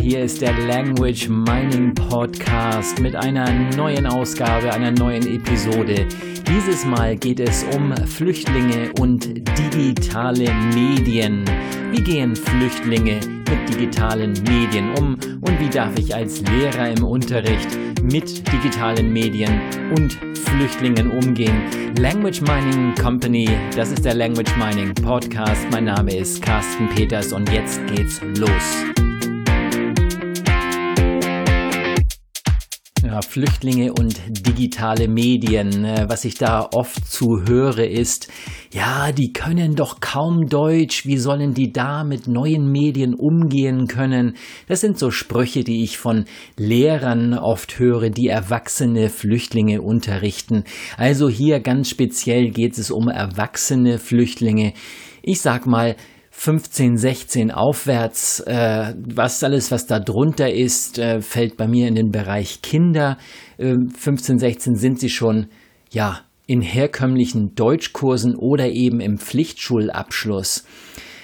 Hier ist der Language Mining Podcast mit einer neuen Ausgabe, einer neuen Episode. Dieses Mal geht es um Flüchtlinge und digitale Medien. Wie gehen Flüchtlinge mit digitalen Medien um und wie darf ich als Lehrer im Unterricht mit digitalen Medien und Flüchtlingen umgehen? Language Mining Company, das ist der Language Mining Podcast. Mein Name ist Carsten Peters und jetzt geht's los. Ja, Flüchtlinge und digitale Medien. Äh, was ich da oft zu höre ist, ja, die können doch kaum Deutsch, wie sollen die da mit neuen Medien umgehen können? Das sind so Sprüche, die ich von Lehrern oft höre, die erwachsene Flüchtlinge unterrichten. Also hier ganz speziell geht es um erwachsene Flüchtlinge. Ich sag mal, 15, 16 aufwärts, äh, was alles, was da drunter ist, äh, fällt bei mir in den Bereich Kinder. Äh, 15, 16 sind sie schon, ja, in herkömmlichen Deutschkursen oder eben im Pflichtschulabschluss.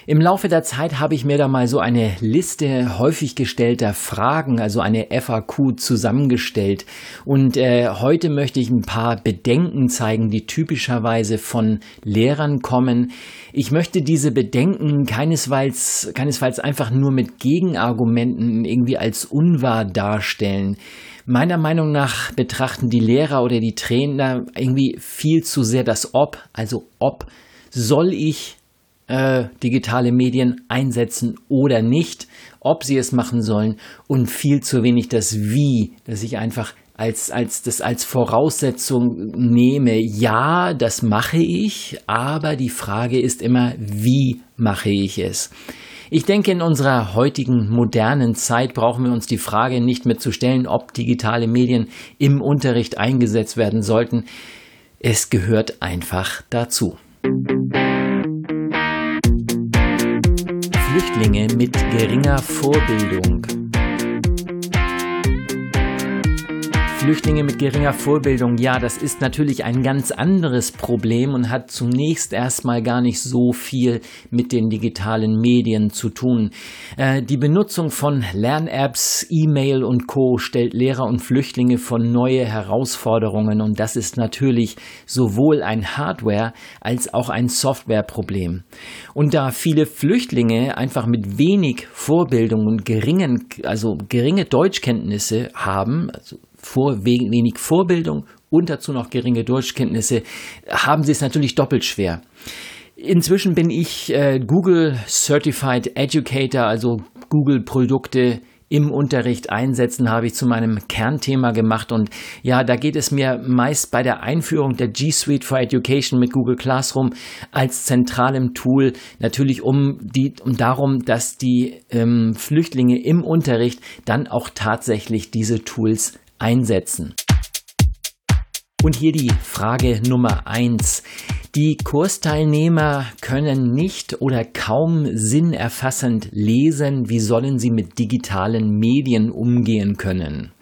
Im Laufe der Zeit habe ich mir da mal so eine Liste häufig gestellter Fragen, also eine FAQ zusammengestellt. Und äh, heute möchte ich ein paar Bedenken zeigen, die typischerweise von Lehrern kommen. Ich möchte diese Bedenken keinesfalls, keinesfalls einfach nur mit Gegenargumenten irgendwie als unwahr darstellen. Meiner Meinung nach betrachten die Lehrer oder die Trainer irgendwie viel zu sehr das Ob, also ob soll ich äh, digitale Medien einsetzen oder nicht, ob sie es machen sollen und viel zu wenig das Wie, dass ich einfach als, als, das als Voraussetzung nehme, ja, das mache ich, aber die Frage ist immer, wie mache ich es? Ich denke, in unserer heutigen modernen Zeit brauchen wir uns die Frage nicht mehr zu stellen, ob digitale Medien im Unterricht eingesetzt werden sollten. Es gehört einfach dazu. Flüchtlinge mit geringer Vorbildung. Flüchtlinge mit geringer Vorbildung, ja, das ist natürlich ein ganz anderes Problem und hat zunächst erstmal gar nicht so viel mit den digitalen Medien zu tun. Äh, die Benutzung von Lern-Apps, E-Mail und Co. stellt Lehrer und Flüchtlinge vor neue Herausforderungen und das ist natürlich sowohl ein Hardware- als auch ein Softwareproblem. Und da viele Flüchtlinge einfach mit wenig Vorbildung und geringen, also geringe Deutschkenntnisse haben, also vor, wenig Vorbildung und dazu noch geringe Deutschkenntnisse, haben sie es natürlich doppelt schwer. Inzwischen bin ich äh, Google Certified Educator, also Google Produkte im Unterricht einsetzen, habe ich zu meinem Kernthema gemacht. Und ja, da geht es mir meist bei der Einführung der G Suite for Education mit Google Classroom als zentralem Tool natürlich um die, um darum, dass die ähm, Flüchtlinge im Unterricht dann auch tatsächlich diese Tools einsetzen. Und hier die Frage Nummer eins. Die Kursteilnehmer können nicht oder kaum sinnerfassend lesen. Wie sollen sie mit digitalen Medien umgehen können?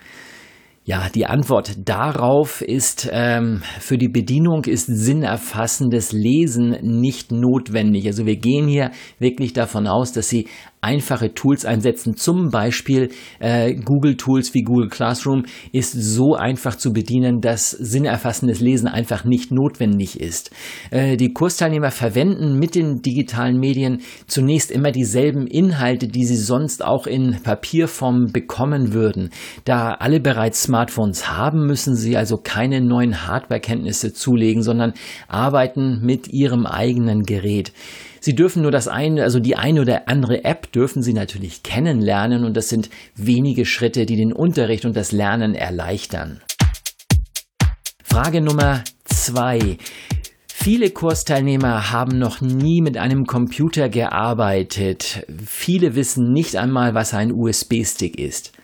Ja, die Antwort darauf ist, ähm, für die Bedienung ist sinnerfassendes Lesen nicht notwendig. Also wir gehen hier wirklich davon aus, dass Sie einfache Tools einsetzen. Zum Beispiel äh, Google Tools wie Google Classroom ist so einfach zu bedienen, dass sinnerfassendes Lesen einfach nicht notwendig ist. Äh, die Kursteilnehmer verwenden mit den digitalen Medien zunächst immer dieselben Inhalte, die sie sonst auch in Papierform bekommen würden. Da alle bereits Smartphones haben, müssen sie also keine neuen Hardwarekenntnisse zulegen, sondern arbeiten mit ihrem eigenen Gerät. Sie dürfen nur das eine, also die eine oder andere App dürfen Sie natürlich kennenlernen und das sind wenige Schritte, die den Unterricht und das Lernen erleichtern. Frage Nummer zwei. Viele Kursteilnehmer haben noch nie mit einem Computer gearbeitet. Viele wissen nicht einmal, was ein USB-Stick ist.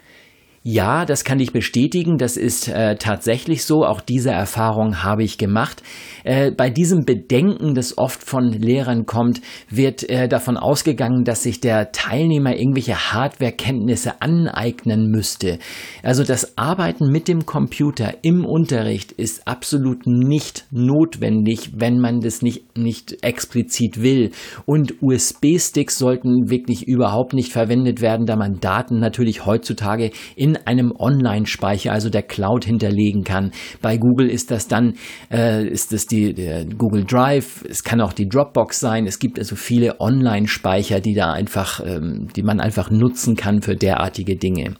Ja, das kann ich bestätigen. Das ist äh, tatsächlich so. Auch diese Erfahrung habe ich gemacht. Äh, bei diesem Bedenken, das oft von Lehrern kommt, wird äh, davon ausgegangen, dass sich der Teilnehmer irgendwelche Hardwarekenntnisse aneignen müsste. Also das Arbeiten mit dem Computer im Unterricht ist absolut nicht notwendig, wenn man das nicht, nicht explizit will. Und USB-Sticks sollten wirklich überhaupt nicht verwendet werden, da man Daten natürlich heutzutage in in einem Online-Speicher, also der Cloud hinterlegen kann. Bei Google ist das dann, äh, ist das die Google Drive, es kann auch die Dropbox sein. Es gibt also viele Online-Speicher, die da einfach, ähm, die man einfach nutzen kann für derartige Dinge.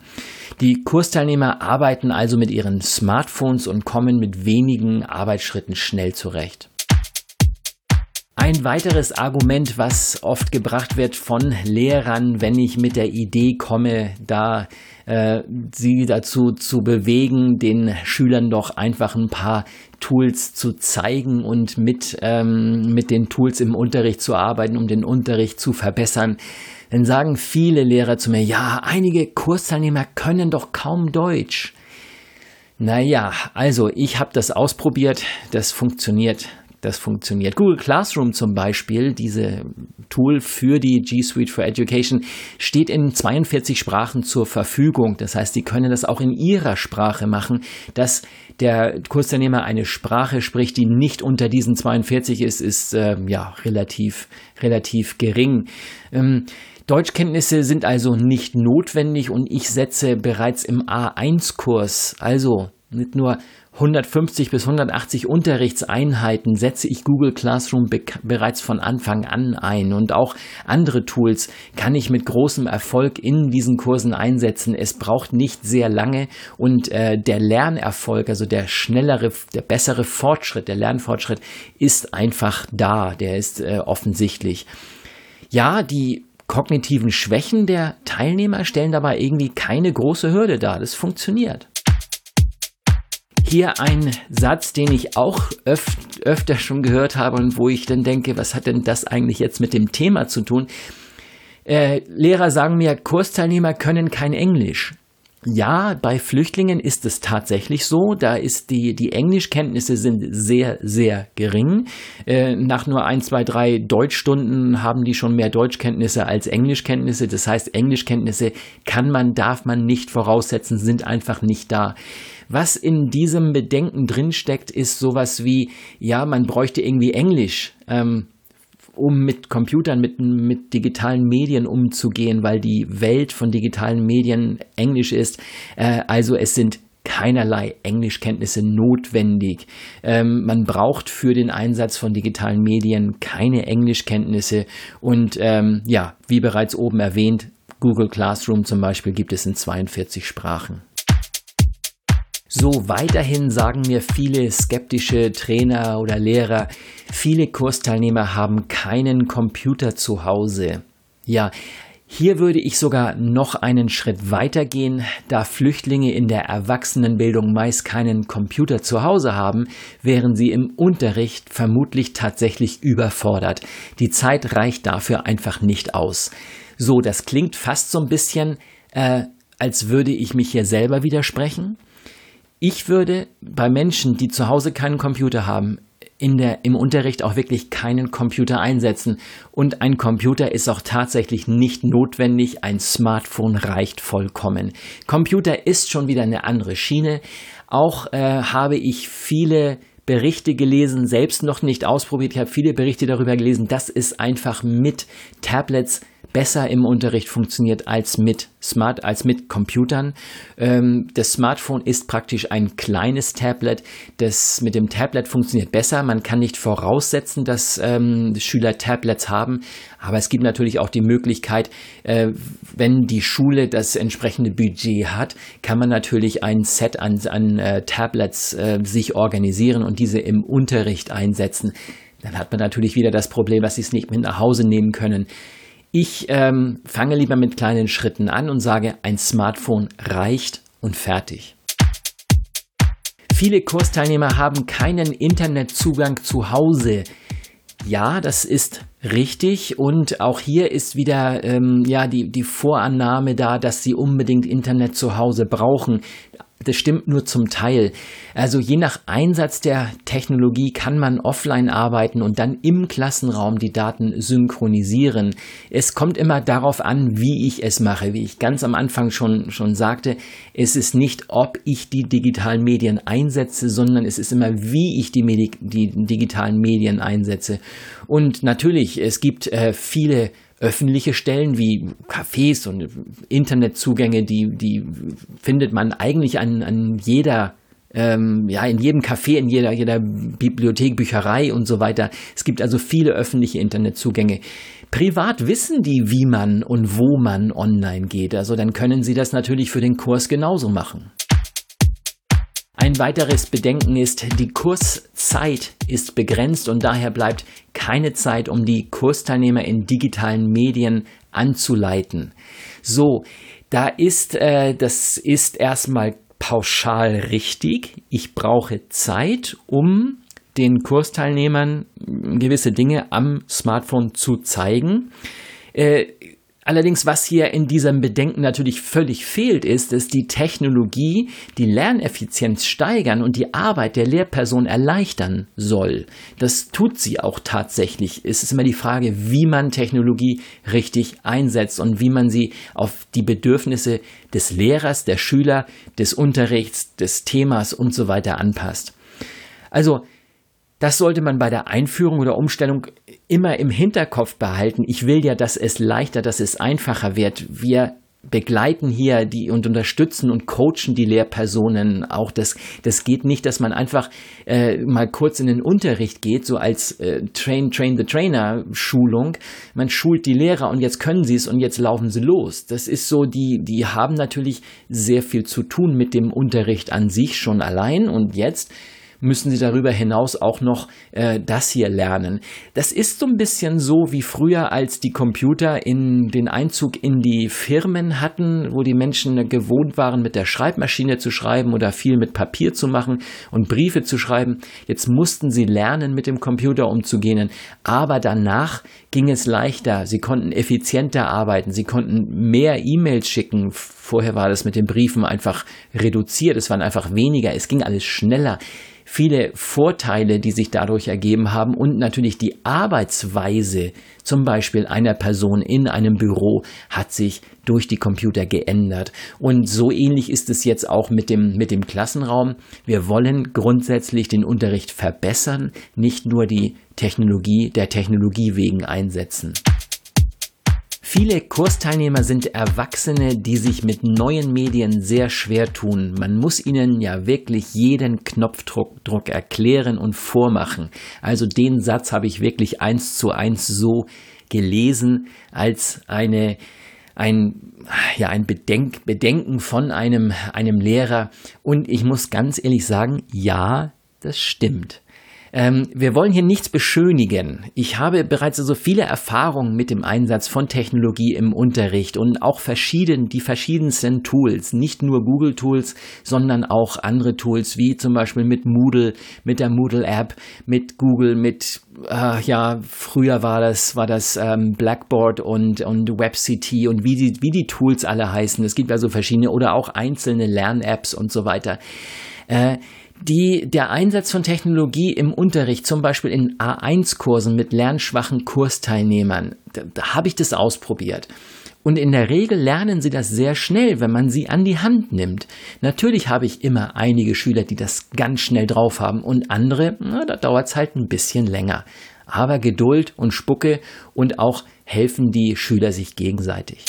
Die Kursteilnehmer arbeiten also mit ihren Smartphones und kommen mit wenigen Arbeitsschritten schnell zurecht. Ein weiteres Argument, was oft gebracht wird von Lehrern, wenn ich mit der Idee komme, da äh, sie dazu zu bewegen, den Schülern doch einfach ein paar Tools zu zeigen und mit, ähm, mit den Tools im Unterricht zu arbeiten, um den Unterricht zu verbessern. Dann sagen viele Lehrer zu mir, ja, einige Kursteilnehmer können doch kaum Deutsch. Naja, also ich habe das ausprobiert, das funktioniert das funktioniert. Google Classroom zum Beispiel, diese Tool für die G Suite for Education, steht in 42 Sprachen zur Verfügung. Das heißt, Sie können das auch in Ihrer Sprache machen, dass der Kursteilnehmer eine Sprache spricht, die nicht unter diesen 42 ist, ist äh, ja relativ, relativ gering. Ähm, Deutschkenntnisse sind also nicht notwendig und ich setze bereits im A1-Kurs, also nicht nur 150 bis 180 Unterrichtseinheiten setze ich Google Classroom be bereits von Anfang an ein und auch andere Tools kann ich mit großem Erfolg in diesen Kursen einsetzen. Es braucht nicht sehr lange und äh, der Lernerfolg, also der schnellere, der bessere Fortschritt, der Lernfortschritt ist einfach da, der ist äh, offensichtlich. Ja, die kognitiven Schwächen der Teilnehmer stellen dabei irgendwie keine große Hürde dar. Das funktioniert. Hier ein Satz, den ich auch öf öfter schon gehört habe und wo ich dann denke, was hat denn das eigentlich jetzt mit dem Thema zu tun? Äh, Lehrer sagen mir, Kursteilnehmer können kein Englisch. Ja, bei Flüchtlingen ist es tatsächlich so. Da ist die, die Englischkenntnisse sind sehr, sehr gering. Äh, nach nur ein, zwei, drei Deutschstunden haben die schon mehr Deutschkenntnisse als Englischkenntnisse. Das heißt, Englischkenntnisse kann man, darf man nicht voraussetzen, sind einfach nicht da. Was in diesem Bedenken drinsteckt, ist sowas wie, ja, man bräuchte irgendwie Englisch. Ähm, um mit Computern, mit, mit digitalen Medien umzugehen, weil die Welt von digitalen Medien Englisch ist. Äh, also es sind keinerlei Englischkenntnisse notwendig. Ähm, man braucht für den Einsatz von digitalen Medien keine Englischkenntnisse. Und ähm, ja, wie bereits oben erwähnt, Google Classroom zum Beispiel gibt es in 42 Sprachen. So weiterhin sagen mir viele skeptische Trainer oder Lehrer, viele Kursteilnehmer haben keinen Computer zu Hause. Ja, hier würde ich sogar noch einen Schritt weiter gehen, da Flüchtlinge in der Erwachsenenbildung meist keinen Computer zu Hause haben, wären sie im Unterricht vermutlich tatsächlich überfordert. Die Zeit reicht dafür einfach nicht aus. So, das klingt fast so ein bisschen, äh, als würde ich mich hier selber widersprechen. Ich würde bei Menschen, die zu Hause keinen Computer haben, in der, im Unterricht auch wirklich keinen Computer einsetzen. Und ein Computer ist auch tatsächlich nicht notwendig. Ein Smartphone reicht vollkommen. Computer ist schon wieder eine andere Schiene. Auch äh, habe ich viele Berichte gelesen, selbst noch nicht ausprobiert. Ich habe viele Berichte darüber gelesen, dass es einfach mit Tablets besser im Unterricht funktioniert als mit Smart, als mit Computern. Ähm, das Smartphone ist praktisch ein kleines Tablet. Das mit dem Tablet funktioniert besser. Man kann nicht voraussetzen, dass ähm, Schüler Tablets haben, aber es gibt natürlich auch die Möglichkeit, äh, wenn die Schule das entsprechende Budget hat, kann man natürlich ein Set an, an äh, Tablets äh, sich organisieren und diese im Unterricht einsetzen. Dann hat man natürlich wieder das Problem, dass sie es nicht mit nach Hause nehmen können. Ich ähm, fange lieber mit kleinen Schritten an und sage, ein Smartphone reicht und fertig. Viele Kursteilnehmer haben keinen Internetzugang zu Hause. Ja, das ist richtig. Und auch hier ist wieder ähm, ja die, die Vorannahme da, dass Sie unbedingt Internet zu Hause brauchen. Das stimmt nur zum Teil. Also je nach Einsatz der Technologie kann man offline arbeiten und dann im Klassenraum die Daten synchronisieren. Es kommt immer darauf an, wie ich es mache. Wie ich ganz am Anfang schon, schon sagte, es ist nicht, ob ich die digitalen Medien einsetze, sondern es ist immer, wie ich die, Medi die digitalen Medien einsetze. Und natürlich, es gibt äh, viele öffentliche Stellen wie Cafés und Internetzugänge, die, die findet man eigentlich an, an jeder ähm, ja, in jedem Café, in jeder, jeder Bibliothek, Bücherei und so weiter. Es gibt also viele öffentliche Internetzugänge. Privat wissen die, wie man und wo man online geht. Also dann können sie das natürlich für den Kurs genauso machen. Ein weiteres Bedenken ist, die Kurszeit ist begrenzt und daher bleibt keine Zeit, um die Kursteilnehmer in digitalen Medien anzuleiten. So, da ist, äh, das ist erstmal pauschal richtig. Ich brauche Zeit, um den Kursteilnehmern gewisse Dinge am Smartphone zu zeigen. Äh, Allerdings, was hier in diesem Bedenken natürlich völlig fehlt, ist, dass die Technologie die Lerneffizienz steigern und die Arbeit der Lehrperson erleichtern soll. Das tut sie auch tatsächlich. Es ist immer die Frage, wie man Technologie richtig einsetzt und wie man sie auf die Bedürfnisse des Lehrers, der Schüler, des Unterrichts, des Themas und so weiter anpasst. Also das sollte man bei der Einführung oder Umstellung immer im Hinterkopf behalten. Ich will ja, dass es leichter, dass es einfacher wird. Wir begleiten hier die und unterstützen und coachen die Lehrpersonen auch. Das, das geht nicht, dass man einfach äh, mal kurz in den Unterricht geht, so als äh, Train, Train the Trainer Schulung. Man schult die Lehrer und jetzt können sie es und jetzt laufen sie los. Das ist so, die, die haben natürlich sehr viel zu tun mit dem Unterricht an sich schon allein und jetzt müssen sie darüber hinaus auch noch äh, das hier lernen. Das ist so ein bisschen so wie früher, als die Computer in den Einzug in die Firmen hatten, wo die Menschen gewohnt waren, mit der Schreibmaschine zu schreiben oder viel mit Papier zu machen und Briefe zu schreiben. Jetzt mussten sie lernen, mit dem Computer umzugehen. Aber danach ging es leichter. Sie konnten effizienter arbeiten. Sie konnten mehr E-Mails schicken. Vorher war das mit den Briefen einfach reduziert. Es waren einfach weniger. Es ging alles schneller viele Vorteile, die sich dadurch ergeben haben und natürlich die Arbeitsweise zum Beispiel einer Person in einem Büro hat sich durch die Computer geändert. Und so ähnlich ist es jetzt auch mit dem, mit dem Klassenraum. Wir wollen grundsätzlich den Unterricht verbessern, nicht nur die Technologie der Technologie wegen einsetzen. Viele Kursteilnehmer sind Erwachsene, die sich mit neuen Medien sehr schwer tun. Man muss ihnen ja wirklich jeden Knopfdruck Druck erklären und vormachen. Also den Satz habe ich wirklich eins zu eins so gelesen als eine ein, ja, ein Bedenk, Bedenken von einem, einem Lehrer. Und ich muss ganz ehrlich sagen, ja, das stimmt. Ähm, wir wollen hier nichts beschönigen. Ich habe bereits so also viele Erfahrungen mit dem Einsatz von Technologie im Unterricht und auch verschieden, die verschiedensten Tools, nicht nur Google Tools, sondern auch andere Tools wie zum Beispiel mit Moodle, mit der Moodle App, mit Google, mit äh, ja früher war das war das ähm, Blackboard und und WebCT und wie die wie die Tools alle heißen. Es gibt also verschiedene oder auch einzelne Lern-Apps und so weiter. Äh, die, der Einsatz von Technologie im Unterricht, zum Beispiel in A1-Kursen mit lernschwachen Kursteilnehmern, da, da habe ich das ausprobiert. Und in der Regel lernen sie das sehr schnell, wenn man sie an die Hand nimmt. Natürlich habe ich immer einige Schüler, die das ganz schnell drauf haben und andere, na, da dauert es halt ein bisschen länger. Aber Geduld und Spucke und auch helfen die Schüler sich gegenseitig.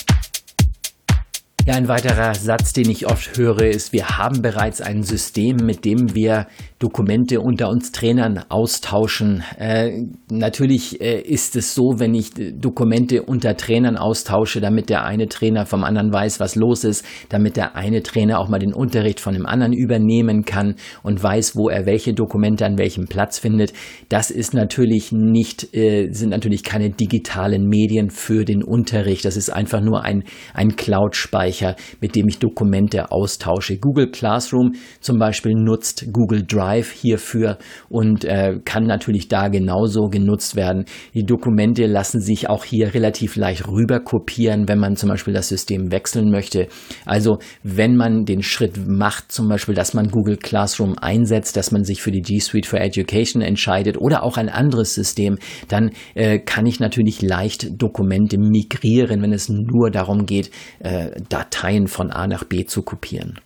Ja, ein weiterer Satz, den ich oft höre, ist, wir haben bereits ein System, mit dem wir Dokumente unter uns Trainern austauschen. Äh, natürlich äh, ist es so, wenn ich Dokumente unter Trainern austausche, damit der eine Trainer vom anderen weiß, was los ist, damit der eine Trainer auch mal den Unterricht von dem anderen übernehmen kann und weiß, wo er welche Dokumente an welchem Platz findet. Das ist natürlich nicht, äh, sind natürlich keine digitalen Medien für den Unterricht. Das ist einfach nur ein, ein Cloud-Speicher Datenspeicher, mit dem ich Dokumente austausche. Google Classroom zum Beispiel nutzt Google Drive hierfür und äh, kann natürlich da genauso genutzt werden. Die Dokumente lassen sich auch hier relativ leicht rüber kopieren, wenn man zum Beispiel das System wechseln möchte. Also wenn man den Schritt macht, zum Beispiel, dass man Google Classroom einsetzt, dass man sich für die G Suite for Education entscheidet oder auch ein anderes System, dann äh, kann ich natürlich leicht Dokumente migrieren, wenn es nur darum geht, äh, Dateien von A nach B zu kopieren.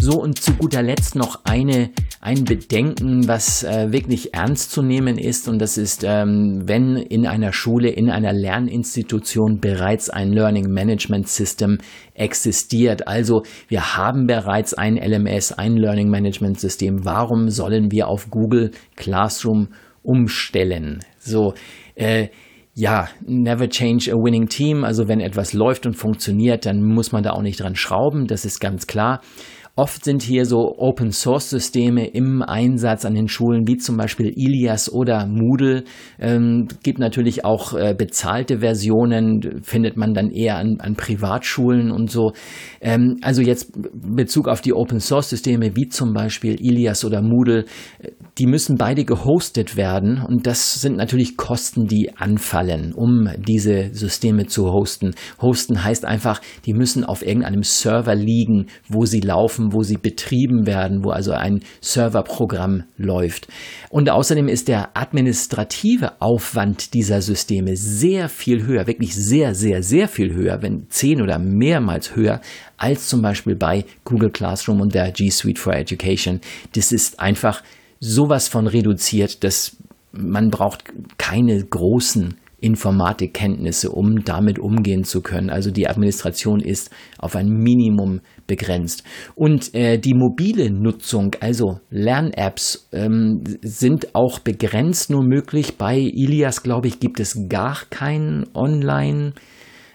So, und zu guter Letzt noch eine, ein Bedenken, was äh, wirklich ernst zu nehmen ist. Und das ist, ähm, wenn in einer Schule, in einer Lerninstitution bereits ein Learning Management System existiert. Also wir haben bereits ein LMS, ein Learning Management System. Warum sollen wir auf Google Classroom umstellen? So, äh, ja, never change a winning team. Also wenn etwas läuft und funktioniert, dann muss man da auch nicht dran schrauben. Das ist ganz klar. Oft sind hier so Open-Source-Systeme im Einsatz an den Schulen, wie zum Beispiel Ilias oder Moodle. Ähm, gibt natürlich auch äh, bezahlte Versionen, findet man dann eher an, an Privatschulen und so. Ähm, also jetzt Bezug auf die Open-Source-Systeme, wie zum Beispiel Ilias oder Moodle, die müssen beide gehostet werden und das sind natürlich Kosten, die anfallen, um diese Systeme zu hosten. Hosten heißt einfach, die müssen auf irgendeinem Server liegen, wo sie laufen, wo sie betrieben werden, wo also ein Serverprogramm läuft. Und außerdem ist der administrative Aufwand dieser Systeme sehr viel höher, wirklich sehr, sehr, sehr viel höher, wenn zehn oder mehrmals höher als zum Beispiel bei Google Classroom und der G Suite for Education. Das ist einfach sowas von reduziert, dass man braucht keine großen Informatikkenntnisse, um damit umgehen zu können. Also die Administration ist auf ein Minimum begrenzt. Und äh, die mobile Nutzung, also Lern-Apps, ähm, sind auch begrenzt nur möglich. Bei Ilias, glaube ich, gibt es gar keinen Online,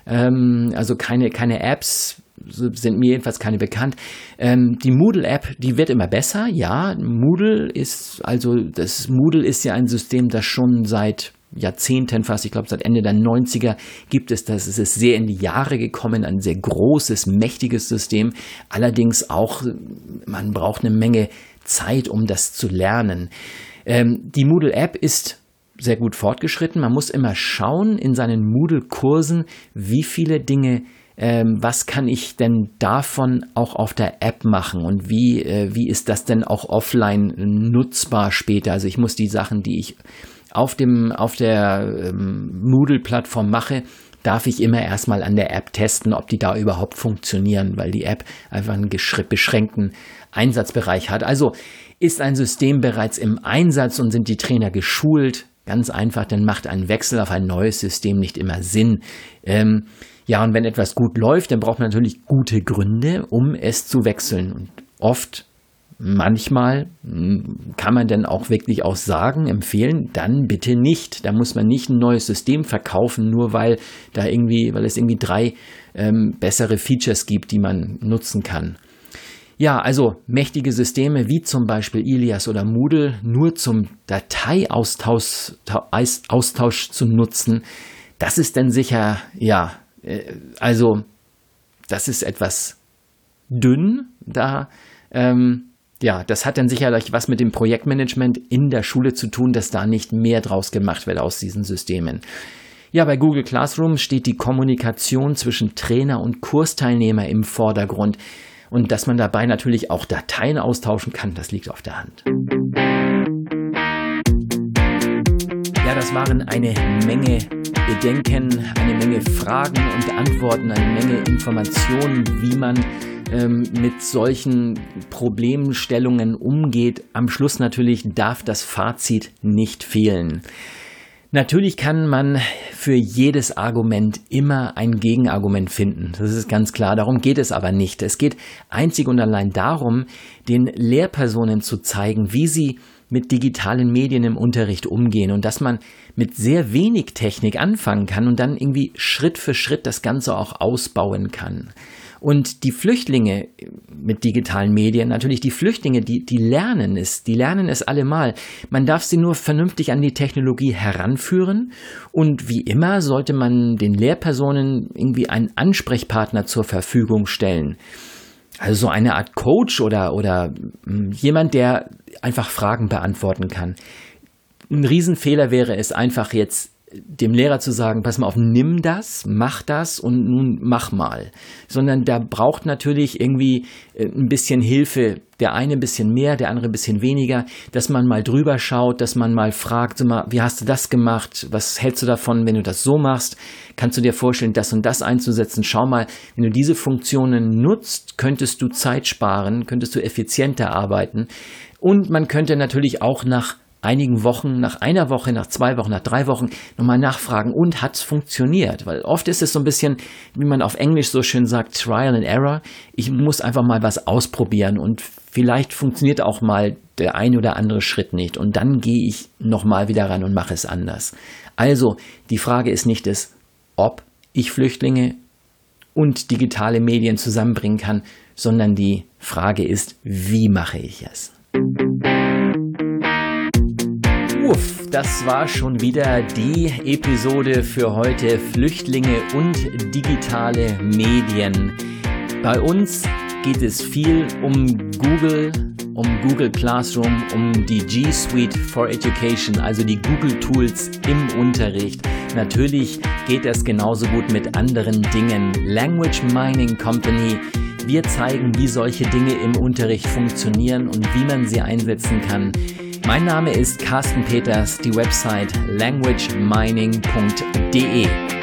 ähm, also keine, keine Apps sind mir jedenfalls keine bekannt. Ähm, die Moodle-App, die wird immer besser. Ja, Moodle ist, also das Moodle ist ja ein System, das schon seit Jahrzehnten fast, ich glaube seit Ende der 90er gibt es das. Es ist sehr in die Jahre gekommen, ein sehr großes, mächtiges System. Allerdings auch, man braucht eine Menge Zeit, um das zu lernen. Ähm, die Moodle-App ist sehr gut fortgeschritten. Man muss immer schauen in seinen Moodle-Kursen, wie viele Dinge ähm, was kann ich denn davon auch auf der App machen und wie, äh, wie ist das denn auch offline nutzbar später? Also ich muss die Sachen, die ich auf, dem, auf der ähm, Moodle-Plattform mache, darf ich immer erstmal an der App testen, ob die da überhaupt funktionieren, weil die App einfach einen beschränkten Einsatzbereich hat. Also ist ein System bereits im Einsatz und sind die Trainer geschult? Ganz einfach, dann macht ein Wechsel auf ein neues System nicht immer Sinn. Ähm, ja, und wenn etwas gut läuft, dann braucht man natürlich gute Gründe, um es zu wechseln. Und oft, manchmal hm, kann man dann auch wirklich auch sagen, empfehlen, dann bitte nicht. Da muss man nicht ein neues System verkaufen, nur weil da irgendwie, weil es irgendwie drei ähm, bessere Features gibt, die man nutzen kann. Ja, also mächtige Systeme wie zum Beispiel Ilias oder Moodle nur zum Dateiaustausch Austausch zu nutzen, das ist dann sicher, ja, also das ist etwas dünn da. Ähm, ja, das hat dann sicherlich was mit dem Projektmanagement in der Schule zu tun, dass da nicht mehr draus gemacht wird aus diesen Systemen. Ja, bei Google Classroom steht die Kommunikation zwischen Trainer und Kursteilnehmer im Vordergrund. Und dass man dabei natürlich auch Dateien austauschen kann, das liegt auf der Hand. Ja, das waren eine Menge Bedenken, eine Menge Fragen und Antworten, eine Menge Informationen, wie man ähm, mit solchen Problemstellungen umgeht. Am Schluss natürlich darf das Fazit nicht fehlen. Natürlich kann man für jedes Argument immer ein Gegenargument finden. Das ist ganz klar. Darum geht es aber nicht. Es geht einzig und allein darum, den Lehrpersonen zu zeigen, wie sie mit digitalen Medien im Unterricht umgehen und dass man mit sehr wenig Technik anfangen kann und dann irgendwie Schritt für Schritt das Ganze auch ausbauen kann. Und die Flüchtlinge mit digitalen Medien, natürlich die Flüchtlinge, die, die lernen es, die lernen es allemal. Man darf sie nur vernünftig an die Technologie heranführen und wie immer sollte man den Lehrpersonen irgendwie einen Ansprechpartner zur Verfügung stellen. Also so eine Art Coach oder, oder hm, jemand, der einfach Fragen beantworten kann. Ein Riesenfehler wäre es einfach jetzt dem Lehrer zu sagen, pass mal auf, nimm das, mach das und nun mach mal. Sondern da braucht natürlich irgendwie äh, ein bisschen Hilfe, der eine ein bisschen mehr, der andere ein bisschen weniger, dass man mal drüber schaut, dass man mal fragt, so mal, wie hast du das gemacht? Was hältst du davon, wenn du das so machst? Kannst du dir vorstellen, das und das einzusetzen? Schau mal, wenn du diese Funktionen nutzt, könntest du Zeit sparen, könntest du effizienter arbeiten. Und man könnte natürlich auch nach einigen Wochen, nach einer Woche, nach zwei Wochen, nach drei Wochen nochmal nachfragen und hat's funktioniert? Weil oft ist es so ein bisschen, wie man auf Englisch so schön sagt, Trial and Error. Ich muss einfach mal was ausprobieren und vielleicht funktioniert auch mal der ein oder andere Schritt nicht und dann gehe ich nochmal wieder ran und mache es anders. Also die Frage ist nicht es, ob ich Flüchtlinge und digitale Medien zusammenbringen kann, sondern die Frage ist, wie mache ich es? Uff, das war schon wieder die Episode für heute Flüchtlinge und digitale Medien. Bei uns geht es viel um Google, um Google Classroom, um die G Suite for Education, also die Google Tools im Unterricht. Natürlich geht das genauso gut mit anderen Dingen. Language Mining Company. Wir zeigen, wie solche Dinge im Unterricht funktionieren und wie man sie einsetzen kann. Mein Name ist Carsten Peters, die Website languagemining.de.